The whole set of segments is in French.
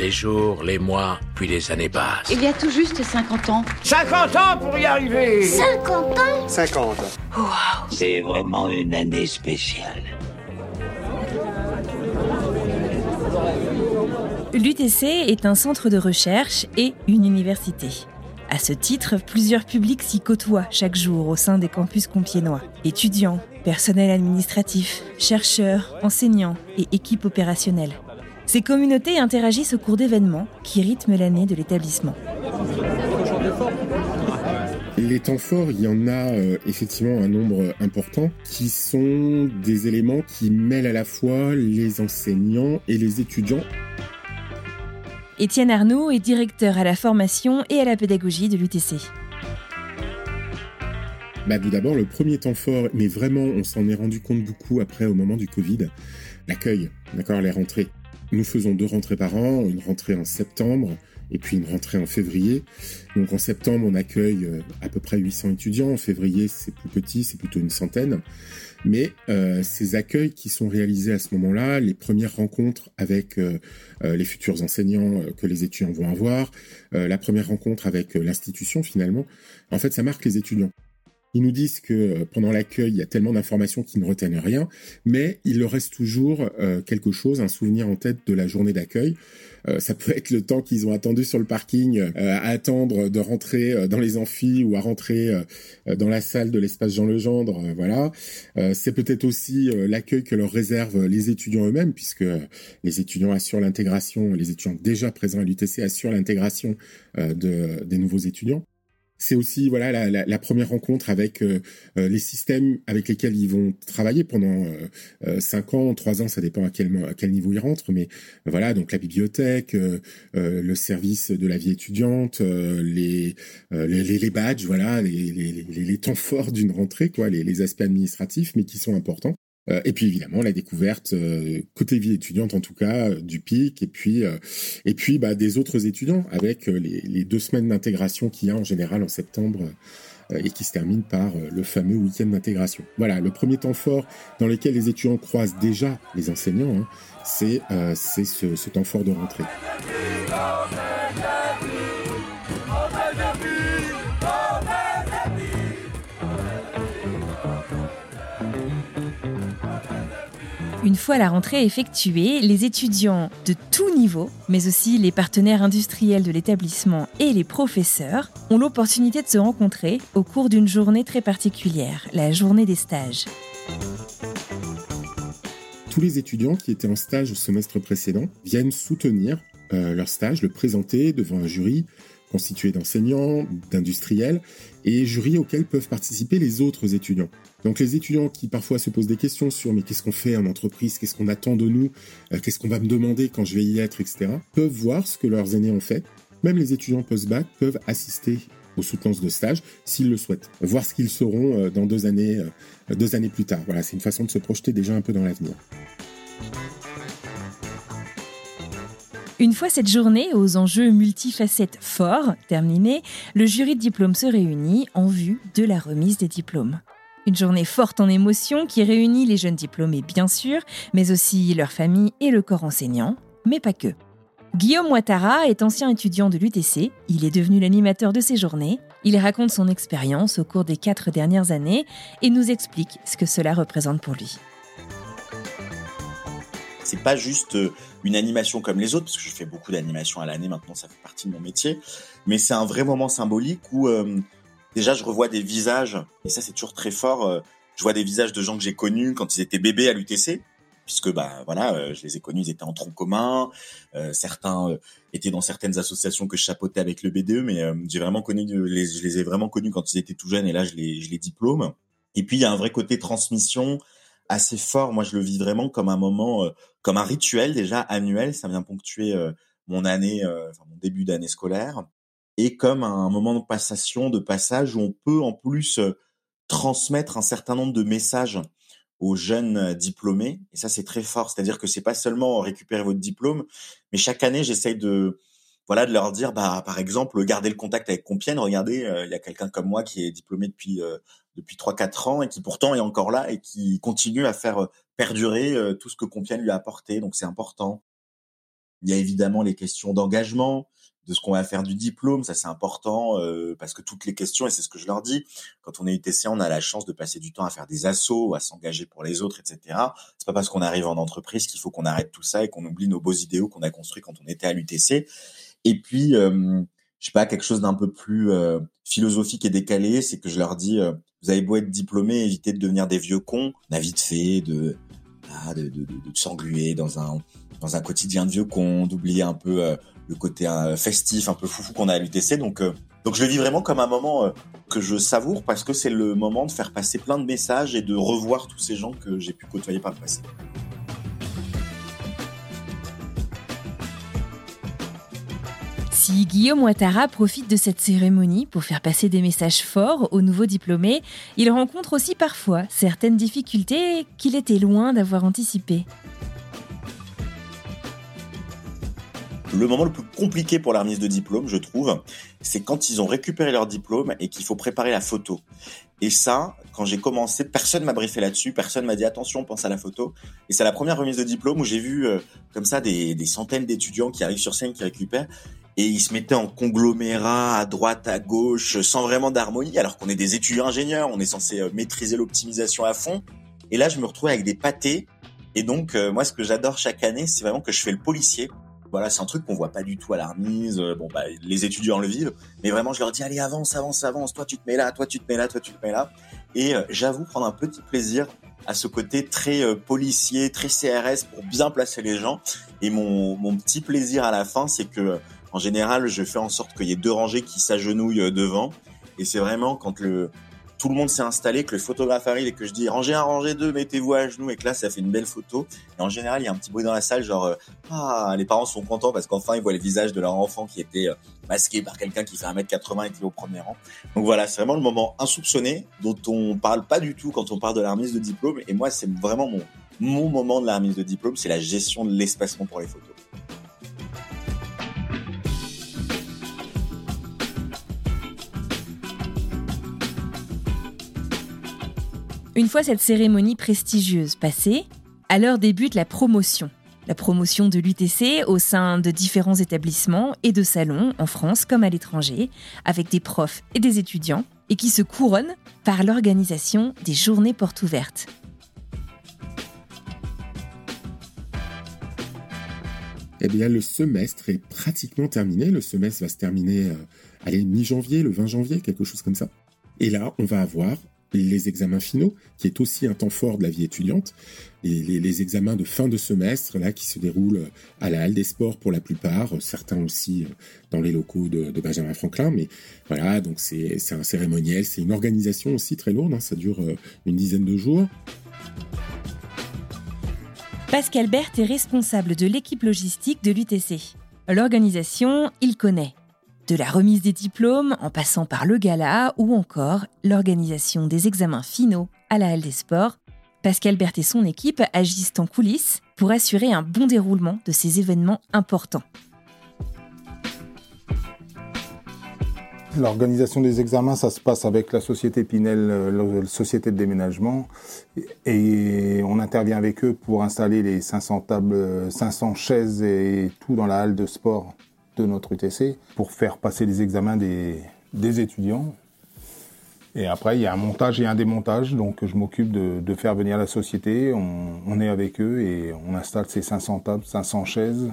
Les jours, les mois, puis les années passent. Il y a tout juste 50 ans. 50 ans pour y arriver 50 ans 50. Wow. C'est vraiment une année spéciale. L'UTC est un centre de recherche et une université. À ce titre, plusieurs publics s'y côtoient chaque jour au sein des campus compiénois. Étudiants, personnel administratif, chercheurs, enseignants et équipes opérationnelles. Ces communautés interagissent au cours d'événements qui rythment l'année de l'établissement. Les temps forts, il y en a euh, effectivement un nombre important qui sont des éléments qui mêlent à la fois les enseignants et les étudiants. Étienne Arnaud est directeur à la formation et à la pédagogie de l'UTC. Bah, tout d'abord, le premier temps fort, mais vraiment, on s'en est rendu compte beaucoup après au moment du Covid, l'accueil, d'accord, les rentrées. Nous faisons deux rentrées par an, une rentrée en septembre et puis une rentrée en février. Donc en septembre, on accueille euh, à peu près 800 étudiants. En février, c'est plus petit, c'est plutôt une centaine. Mais euh, ces accueils qui sont réalisés à ce moment-là, les premières rencontres avec euh, les futurs enseignants que les étudiants vont avoir, la première rencontre avec l'institution finalement, en fait, ça marque les étudiants. Ils nous disent que pendant l'accueil, il y a tellement d'informations qu'ils ne retiennent rien, mais il leur reste toujours euh, quelque chose, un souvenir en tête de la journée d'accueil. Euh, ça peut être le temps qu'ils ont attendu sur le parking, euh, à attendre de rentrer dans les amphis ou à rentrer dans la salle de l'espace Jean Legendre. voilà. C'est peut-être aussi l'accueil que leur réservent les étudiants eux-mêmes, puisque les étudiants assurent l'intégration, les étudiants déjà présents à l'UTC assurent l'intégration de, des nouveaux étudiants. C'est aussi voilà la, première rencontre avec euh, euh, les systèmes avec lesquels ils vont travailler pendant euh, euh cinq ans, trois ans, ça dépend à quel à quel niveau ils rentrent, mais voilà donc la bibliothèque, le service de la vie étudiante, les, les, badges, voilà les, les, les temps forts d'une rentrée quoi, les aspects administratifs, mais qui sont importants. Euh, et puis évidemment la découverte euh, côté vie étudiante en tout cas euh, du PIC et puis et puis bah, des autres étudiants avec les, deux semaines d'intégration qu'il y a en général en septembre et qui se termine par le fameux week-end d'intégration. Voilà, le premier temps fort dans lequel les étudiants croisent déjà les enseignants, hein, c'est euh, ce, ce temps fort de rentrée. Une fois la rentrée effectuée, les étudiants de tout niveau, mais aussi les partenaires industriels de l'établissement et les professeurs, ont l'opportunité de se rencontrer au cours d'une journée très particulière, la journée des stages. Tous les étudiants qui étaient en stage au semestre précédent viennent soutenir euh, leur stage, le présenter devant un jury constitué d'enseignants, d'industriels et jury auxquels peuvent participer les autres étudiants. Donc les étudiants qui parfois se posent des questions sur mais qu'est-ce qu'on fait en entreprise, qu'est-ce qu'on attend de nous, euh, qu'est-ce qu'on va me demander quand je vais y être, etc., peuvent voir ce que leurs aînés ont fait. Même les étudiants post-bac peuvent assister aux soutenances de stage s'ils le souhaitent, voir ce qu'ils seront euh, dans deux années, euh, deux années plus tard. Voilà, c'est une façon de se projeter déjà un peu dans l'avenir. Une fois cette journée aux enjeux multifacettes forts terminée, le jury de diplôme se réunit en vue de la remise des diplômes. Une journée forte en émotions qui réunit les jeunes diplômés bien sûr, mais aussi leur famille et le corps enseignant, mais pas que. Guillaume Ouattara est ancien étudiant de l'UTC, il est devenu l'animateur de ces journées, il raconte son expérience au cours des quatre dernières années et nous explique ce que cela représente pour lui. C'est pas juste euh, une animation comme les autres, parce que je fais beaucoup d'animations à l'année maintenant, ça fait partie de mon métier, mais c'est un vrai moment symbolique où euh, déjà je revois des visages et ça c'est toujours très fort. Euh, je vois des visages de gens que j'ai connus quand ils étaient bébés à l'UTC, puisque bah voilà, je les ai connus, ils étaient en tronc commun. Certains étaient dans certaines associations que je chapeautais avec le BDE, mais j'ai vraiment connu, les, je les ai vraiment connus quand ils étaient tout jeunes et là je les, je les diplôme. Et puis il y a un vrai côté transmission assez fort. Moi je le vis vraiment comme un moment, comme un rituel déjà annuel. Ça vient ponctuer mon année, enfin mon début d'année scolaire et comme un moment de passation, de passage où on peut en plus euh, transmettre un certain nombre de messages aux jeunes euh, diplômés. Et ça, c'est très fort. C'est-à-dire que c'est pas seulement récupérer votre diplôme, mais chaque année, j'essaye de, voilà, de leur dire, bah, par exemple, garder le contact avec Compiègne. Regardez, euh, il y a quelqu'un comme moi qui est diplômé depuis depuis trois quatre ans et qui pourtant est encore là et qui continue à faire perdurer tout ce que Compiègne lui a apporté. Donc c'est important. Il y a évidemment les questions d'engagement, de ce qu'on va faire du diplôme, ça c'est important euh, parce que toutes les questions et c'est ce que je leur dis, quand on est UTC, on a la chance de passer du temps à faire des assauts, à s'engager pour les autres, etc. C'est pas parce qu'on arrive en entreprise qu'il faut qu'on arrête tout ça et qu'on oublie nos beaux idéaux qu'on a construits quand on était à l'UTC. Et puis, euh, je sais pas, quelque chose d'un peu plus euh, philosophique et décalé, c'est que je leur dis, euh, vous avez beau être diplômé, évitez de devenir des vieux cons. On a vite fait de, ah, de, de, s'engluer dans un dans un quotidien de vieux cons, d'oublier un peu euh, le côté festif, un peu foufou qu'on a à l'UTC. Donc donc je le vis vraiment comme un moment que je savoure parce que c'est le moment de faire passer plein de messages et de revoir tous ces gens que j'ai pu côtoyer par le passé. Si Guillaume Ouattara profite de cette cérémonie pour faire passer des messages forts aux nouveaux diplômés, il rencontre aussi parfois certaines difficultés qu'il était loin d'avoir anticipées. Le moment le plus compliqué pour la remise de diplôme, je trouve, c'est quand ils ont récupéré leur diplôme et qu'il faut préparer la photo. Et ça, quand j'ai commencé, personne m'a briefé là-dessus, personne m'a dit attention, pense à la photo. Et c'est la première remise de diplôme où j'ai vu euh, comme ça des, des centaines d'étudiants qui arrivent sur scène, qui récupèrent et ils se mettaient en conglomérat à droite, à gauche, sans vraiment d'harmonie, alors qu'on est des étudiants ingénieurs, on est censé euh, maîtriser l'optimisation à fond. Et là, je me retrouve avec des pâtés. Et donc, euh, moi, ce que j'adore chaque année, c'est vraiment que je fais le policier. Voilà, c'est un truc qu'on voit pas du tout à la remise. Euh, bon, bah, les étudiants le vivent, mais vraiment, je leur dis allez, avance, avance, avance. Toi, tu te mets là, toi, tu te mets là, toi, tu te mets là. Et j'avoue prendre un petit plaisir à ce côté très policier, très CRS pour bien placer les gens. Et mon, mon petit plaisir à la fin, c'est que en général, je fais en sorte qu'il y ait deux rangées qui s'agenouillent euh, devant. Et c'est vraiment quand le tout le monde s'est installé, que le photographe arrive et que je dis rangez un, rangez deux, mettez-vous à genoux et que là ça fait une belle photo. Et en général, il y a un petit bruit dans la salle, genre euh, ah les parents sont contents parce qu'enfin ils voient le visage de leur enfant qui était euh, masqué par quelqu'un qui fait 1m80 et qui est au premier rang. Donc voilà, c'est vraiment le moment insoupçonné dont on parle pas du tout quand on parle de la remise de diplôme. Et moi, c'est vraiment mon mon moment de la remise de diplôme, c'est la gestion de l'espacement pour les photos. Une fois cette cérémonie prestigieuse passée, alors débute la promotion. La promotion de l'UTC au sein de différents établissements et de salons en France comme à l'étranger, avec des profs et des étudiants, et qui se couronne par l'organisation des journées portes ouvertes. Eh bien, le semestre est pratiquement terminé. Le semestre va se terminer, euh, mi-janvier, le 20 janvier, quelque chose comme ça. Et là, on va avoir les examens finaux, qui est aussi un temps fort de la vie étudiante, les, les, examens de fin de semestre, là, qui se déroulent à la Halle des Sports pour la plupart, certains aussi euh, dans les locaux de, Benjamin Franklin, mais voilà, donc c'est un cérémoniel, c'est une organisation aussi très lourde, hein, ça dure euh, une dizaine de jours. Pascal Berthe est responsable de l'équipe logistique de l'UTC. L'organisation, il connaît de la remise des diplômes en passant par le gala ou encore l'organisation des examens finaux à la Halle des Sports, Pascal Berthe et son équipe agissent en coulisses pour assurer un bon déroulement de ces événements importants. L'organisation des examens, ça se passe avec la société Pinel, euh, la société de déménagement, et on intervient avec eux pour installer les 500 tables, 500 chaises et tout dans la halle de sport de notre UTC pour faire passer les examens des, des étudiants. Et après, il y a un montage et un démontage. Donc, je m'occupe de, de, faire venir la société. On, est avec eux et on installe ces 500 tables, 500 chaises.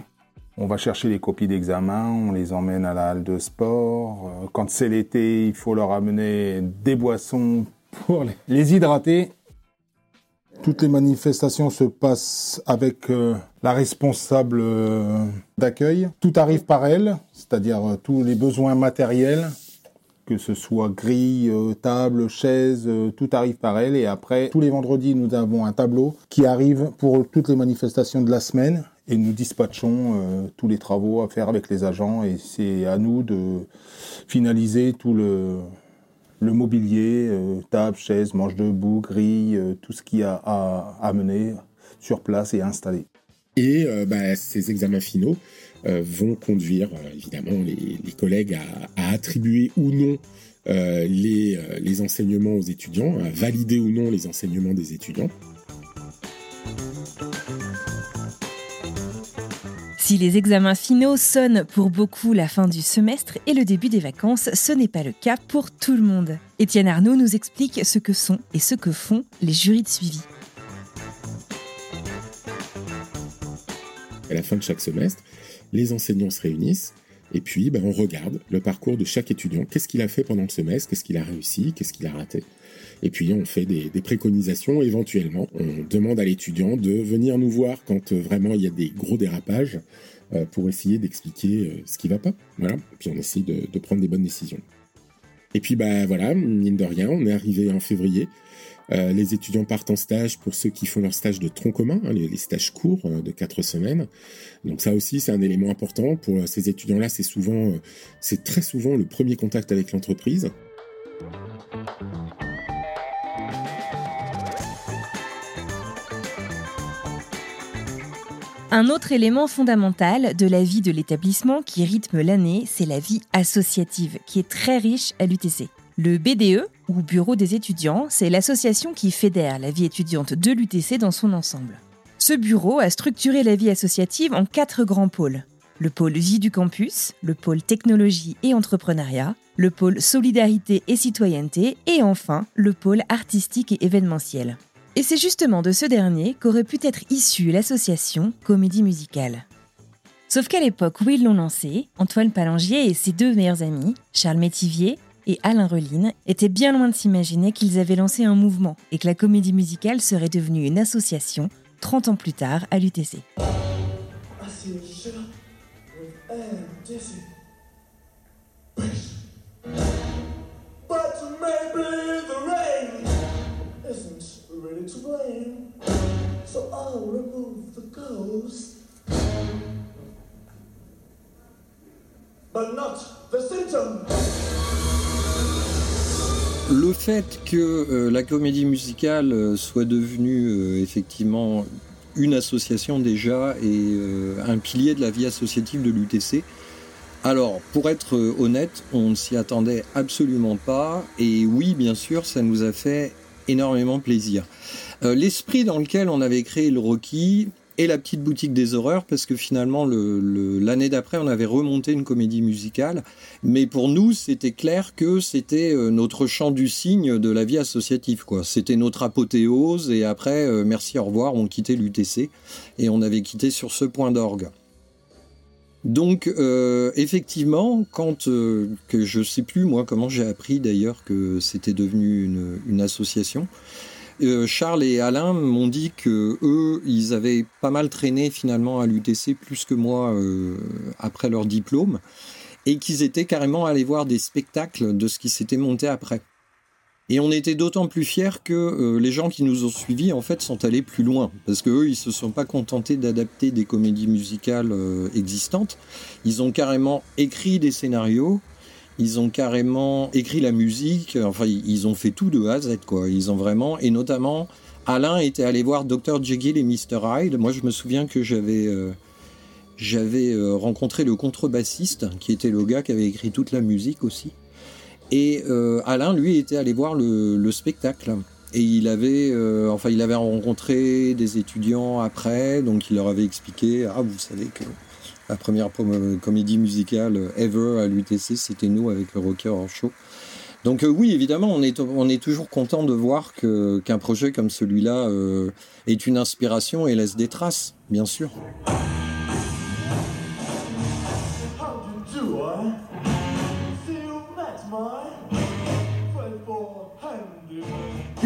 On va chercher les copies d'examen, on les emmène à la halle de sport. Euh, quand c'est l'été, il faut leur amener des boissons pour les hydrater. Toutes les manifestations se passent avec euh, la responsable euh, d'accueil. Tout arrive par elle, c'est-à-dire euh, tous les besoins matériels, que ce soit grille, table, chaise, tout arrive par elle. Et après, tous les vendredis, nous avons un tableau qui arrive pour toutes les manifestations de la semaine. Et nous dispatchons tous les travaux à faire avec les agents. Et c'est à nous de finaliser tout le, mobilier, euh, table, chaise, manche debout, grille, euh, tout ce qui a à amener sur place et installer. Et euh, bah, ces examens finaux vont conduire évidemment les, collègues à, attribuer ou non les, les enseignements aux étudiants, à valider ou non les enseignements des étudiants. Si les examens finaux sonnent pour beaucoup la fin du semestre et le début des vacances, ce n'est pas le cas pour tout le monde. Étienne Arnaud nous explique ce que sont et ce que font les jurys de suivi. À la fin de chaque semestre, les enseignants se réunissent et puis ben, on regarde le parcours de chaque étudiant. Qu'est-ce qu'il a fait pendant le semestre? Qu'est-ce qu'il a réussi? Qu'est-ce qu'il a raté? Et puis on fait des, préconisations éventuellement. On demande à l'étudiant de venir nous voir quand euh, vraiment il y a des gros dérapages euh, pour essayer d'expliquer euh, ce qui va pas. Voilà. Et puis on essaie de, prendre des bonnes décisions. Et puis bah voilà, mine de rien, on est arrivé en février. Les étudiants partent en stage pour ceux qui font leur stage de tronc commun, hein, les, stages courts de quatre semaines. Donc ça aussi, c'est un élément important pour ces étudiants-là. C'est souvent, c'est très souvent le premier contact avec l'entreprise. Un autre élément fondamental de la vie de l'établissement qui rythme l'année, c'est la vie associative, qui est très riche à l'UTC. Le BDE, ou Bureau des étudiants, c'est l'association qui fédère la vie étudiante de l'UTC dans son ensemble. Ce bureau a structuré la vie associative en quatre grands pôles. Le pôle vie du campus, le pôle technologie et entrepreneuriat, le pôle solidarité et citoyenneté et enfin le pôle artistique et événementiel. Et c'est justement de ce dernier qu'aurait pu être issue l'association Comédie Musicale. Sauf qu'à l'époque où ils l'ont lancé, Antoine Palangier et ses deux meilleurs amis, Charles Métivier et Alain Reline, étaient bien loin de s'imaginer qu'ils avaient lancé un mouvement et que la comédie musicale serait devenue une association 30 ans plus tard à l'UTC. Le fait que euh, la comédie musicale euh, soit devenue euh, effectivement une association déjà et un pilier de la vie associative de l'UTC, alors, pour être honnête, on ne s'y attendait absolument pas. Et oui, bien sûr, ça nous a fait énormément plaisir. L'esprit dans lequel on avait créé le Rocky et la petite boutique des horreurs, parce que finalement, l'année d'après, on avait remonté une comédie musicale. Mais pour nous, c'était clair que c'était euh, notre chant du cygne de la vie associative. C'était notre apothéose, et après, euh, merci, au revoir, on quittait l'UTC, et on avait quitté sur ce point d'orgue. Donc effectivement, quand que je sais plus moi comment j'ai appris d'ailleurs que c'était devenu une association, euh, Charles et Alain m'ont dit que eux, ils avaient pas mal traîné finalement à l'UTC plus que moi euh, après leur diplôme, et qu'ils étaient carrément allés voir des spectacles de ce qui s'était monté après. Et on était d'autant plus fiers que euh, les gens qui nous ont suivis en fait sont allés plus loin parce que eux ils se sont pas contentés d'adapter des comédies musicales existantes, ils ont carrément écrit des scénarios, ils ont carrément écrit la musique, enfin ils ont fait tout de A à Z quoi. Ils ont vraiment et notamment Alain était allé voir Dr Jekyll et Mr Hyde. Moi je me souviens que j'avais euh, euh, rencontré le contrebassiste qui était le gars qui avait écrit toute la musique aussi. Et euh, Alain lui était allé voir le, le spectacle. Et il avait, enfin, il avait rencontré des étudiants après, donc il leur avait expliqué, ah, vous savez que la première comédie musicale ever à l'UTC, c'était nous avec le Rocker en Show. Donc euh, oui, évidemment, on est, on est toujours content de voir qu'un projet comme celui-là euh, est une inspiration et laisse des traces, bien sûr.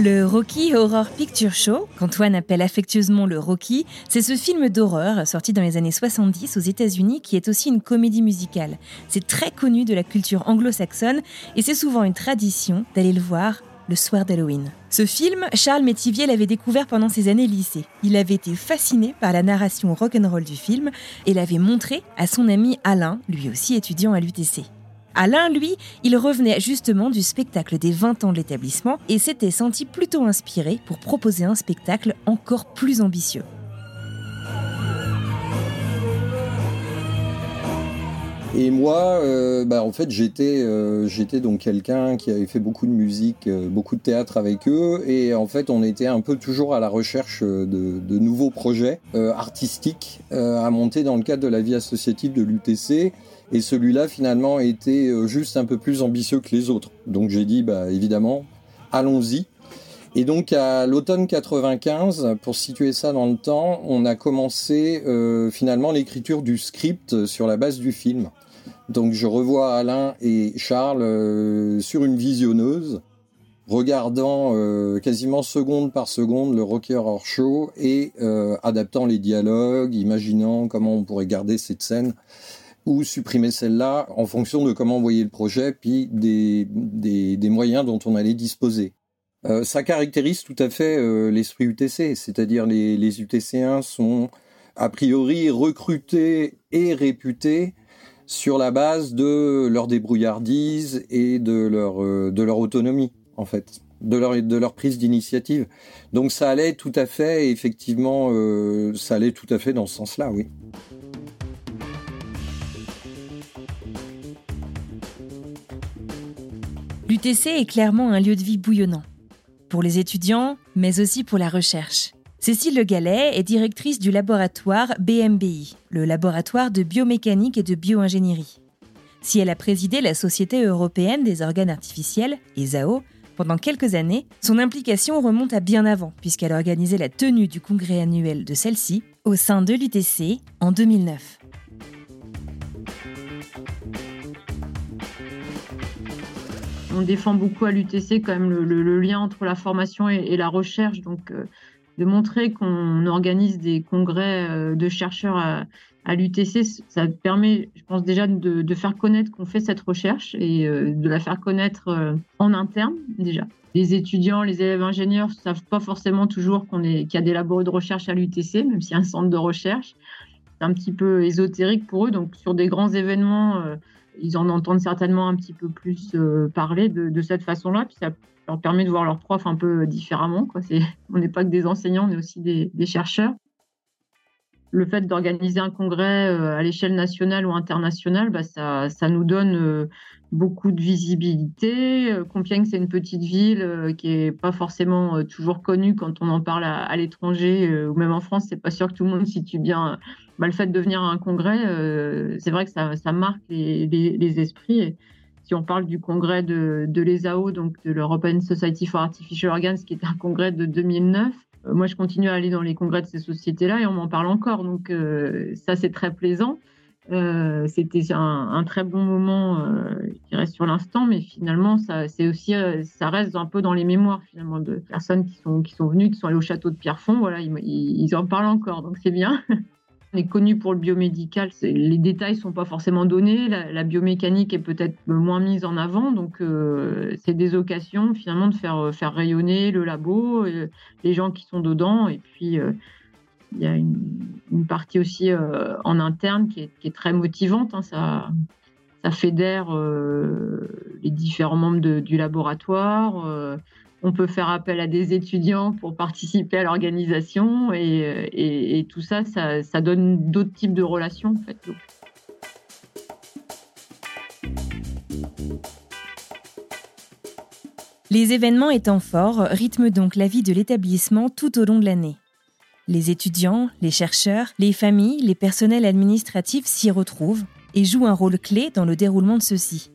Le Rocky Horror Picture Show, qu'Antoine appelle affectueusement le Rocky, c'est ce film d'horreur sorti dans les années 70 aux États-Unis qui est aussi une comédie musicale. C'est très connu de la culture anglo-saxonne et c'est souvent une tradition d'aller le voir le soir d'Halloween. Ce film, Charles Métivier l'avait découvert pendant ses années lycée. Il avait été fasciné par la narration rock'n'roll du film et l'avait montré à son ami Alain, lui aussi étudiant à l'UTC. Alain, lui, il revenait justement du spectacle des 20 ans de l'établissement et s'était senti plutôt inspiré pour proposer un spectacle encore plus ambitieux. Et moi, euh, bah, en fait, j'étais, euh, donc quelqu'un qui avait fait beaucoup de musique, euh, beaucoup de théâtre avec eux, et en fait, on était un peu toujours à la recherche de, de nouveaux projets artistiques à monter dans le cadre de la vie associative de l'UTC. Et celui-là, finalement, était juste un peu plus ambitieux que les autres. Donc j'ai dit, bah, évidemment, allons-y. Et donc à l'automne 95, pour situer ça dans le temps, on a commencé finalement l'écriture du script sur la base du film. Donc je revois Alain et Charles euh, sur une visionneuse, regardant euh, quasiment seconde par seconde le Rocker Horror Show et euh, adaptant les dialogues, imaginant comment on pourrait garder cette scène ou supprimer celle-là en fonction de comment on voyait le projet, puis des, des, moyens dont on allait disposer. ça caractérise tout à fait l'esprit UTC, c'est-à-dire les, les UTC1 sont a priori recrutés et réputés sur la base de leur débrouillardise et de leur, euh, de leur autonomie, en fait, de leur, de leur prise d'initiative. Donc ça allait tout à fait, effectivement, euh, ça allait tout à fait dans ce sens-là, oui. L'UTC est clairement un lieu de vie bouillonnant, pour les étudiants, mais aussi pour la recherche. Cécile Le Gallet est directrice du laboratoire BMBI, le laboratoire de biomécanique et de bioingénierie. Si elle a présidé la Société européenne des organes artificiels, ESAO, pendant quelques années, son implication remonte à bien avant, puisqu'elle a organisé la tenue du congrès annuel de celle-ci au sein de l'UTC en 2009. On défend beaucoup à l'UTC quand même le, lien entre la formation et, la recherche, donc euh, de montrer qu'on organise des congrès euh, de chercheurs à, l'UTC, ça permet, je pense déjà, de, faire connaître qu'on fait cette recherche et euh, de la faire connaître euh, en interne déjà. Les étudiants, les élèves ingénieurs ne savent pas forcément toujours qu'on qu'il y a des labos de recherche à l'UTC, même s'il y a un centre de recherche. C'est un petit peu ésotérique pour eux. Donc, sur des grands événements, ils en entendent certainement un petit peu plus parler de, cette façon-là. Puis ça leur permet de voir leurs profs un peu différemment. Quoi. on n'est pas que des enseignants, on est aussi des, chercheurs. Le fait d'organiser un congrès euh, à l'échelle nationale ou internationale, bah, ça, nous donne euh, beaucoup de visibilité. Euh, Compiègne, c'est une petite ville qui n'est pas forcément toujours connue quand on en parle à, l'étranger ou même en France. C'est pas sûr que tout le monde situe bien bah, le fait de venir à un congrès. c'est vrai que ça, marque les, esprits si on parle du congrès de, l'ESAO, donc de l'European Society for Artificial Organs, qui est un congrès de 2009, euh, moi je continue à aller dans les congrès de ces sociétés-là et on m'en parle encore. Donc euh, ça c'est très plaisant. Euh, c'était un, très bon moment qui reste sur l'instant, mais finalement, ça, aussi, ça reste un peu dans les mémoires finalement de personnes qui sont qui sont venues, qui sont allées au château de Pierrefonds. Voilà, ils en parlent encore, donc c'est bien. On est connu pour le biomédical, les détails sont pas forcément donnés, la, biomécanique est peut-être moins mise en avant, donc euh, c'est des occasions finalement de faire, euh, faire rayonner le labo, euh, les gens qui sont dedans, et puis il y a une, partie aussi en interne qui est, très motivante, hein. ça, ça fédère les différents membres du laboratoire on peut faire appel à des étudiants pour participer à l'organisation et, tout ça, ça, donne d'autres types de relations. Les événements étant forts rythment donc la vie de l'établissement tout au long de l'année. Les étudiants, les chercheurs, les familles, les personnels administratifs s'y retrouvent et jouent un rôle clé dans le déroulement de ceux-ci.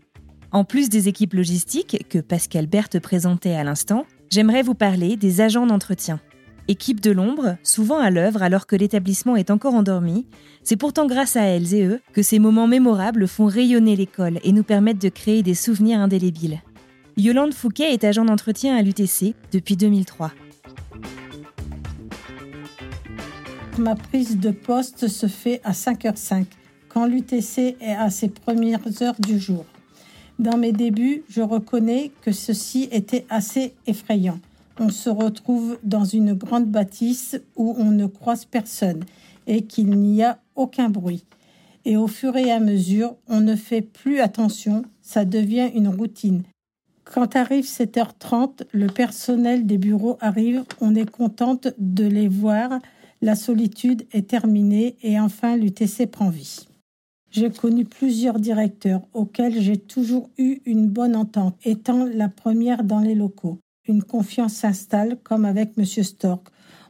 En plus des équipes logistiques que Pascal Berthe présentait à l'instant, j'aimerais vous parler des agents d'entretien. Équipe de l'ombre, souvent à l'œuvre alors que l'établissement est encore endormi, c'est pourtant grâce à elles et eux que ces moments mémorables font rayonner l'école et nous permettent de créer des souvenirs indélébiles. Yolande Fouquet est agent d'entretien à l'UTC depuis 2003. Ma prise de poste se fait à 5h05, quand l'UTC est à ses premières heures du jour. Dans mes débuts, je reconnais que ceci était assez effrayant. On se retrouve dans une grande bâtisse où on ne croise personne et qu'il n'y a aucun bruit. Et au fur et à mesure, on ne fait plus attention, ça devient une routine. Quand arrive 7h30, le personnel des bureaux arrive, on est contente de les voir, la solitude est terminée et enfin l'UTC prend vie. J'ai connu plusieurs directeurs auxquels j'ai toujours eu une bonne entente, étant la première dans les locaux. Une confiance s'installe comme avec M. Stork.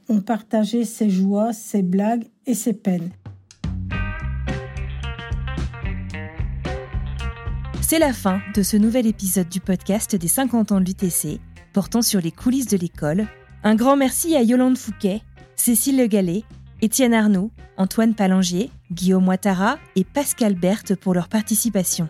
On partageait ses joies, ses blagues et ses peines. C'est la fin de ce nouvel épisode du podcast des 50 ans de l'UTC, portant sur les coulisses de l'école. Un grand merci à Yolande Fouquet, Cécile Le Gallet, Étienne Arnaud, Antoine Palangier, Guillaume Ouattara et Pascal Berthe pour leur participation.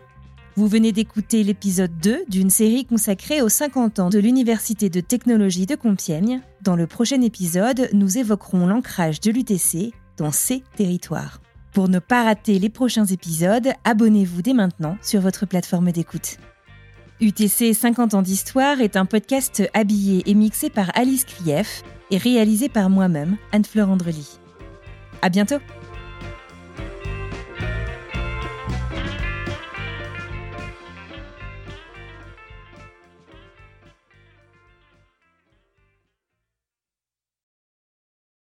Vous venez d'écouter l'épisode 2 d'une série consacrée aux 50 ans de l'Université de technologie de Compiègne. Dans le prochain épisode, nous évoquerons l'ancrage de l'UTC dans ces territoires. Pour ne pas rater les prochains épisodes, abonnez-vous dès maintenant sur votre plateforme d'écoute. UTC 50 ans d'histoire est un podcast habillé et mixé par Alice Krief et réalisé par moi-même, Anne-Fleur Andrely. À bientôt!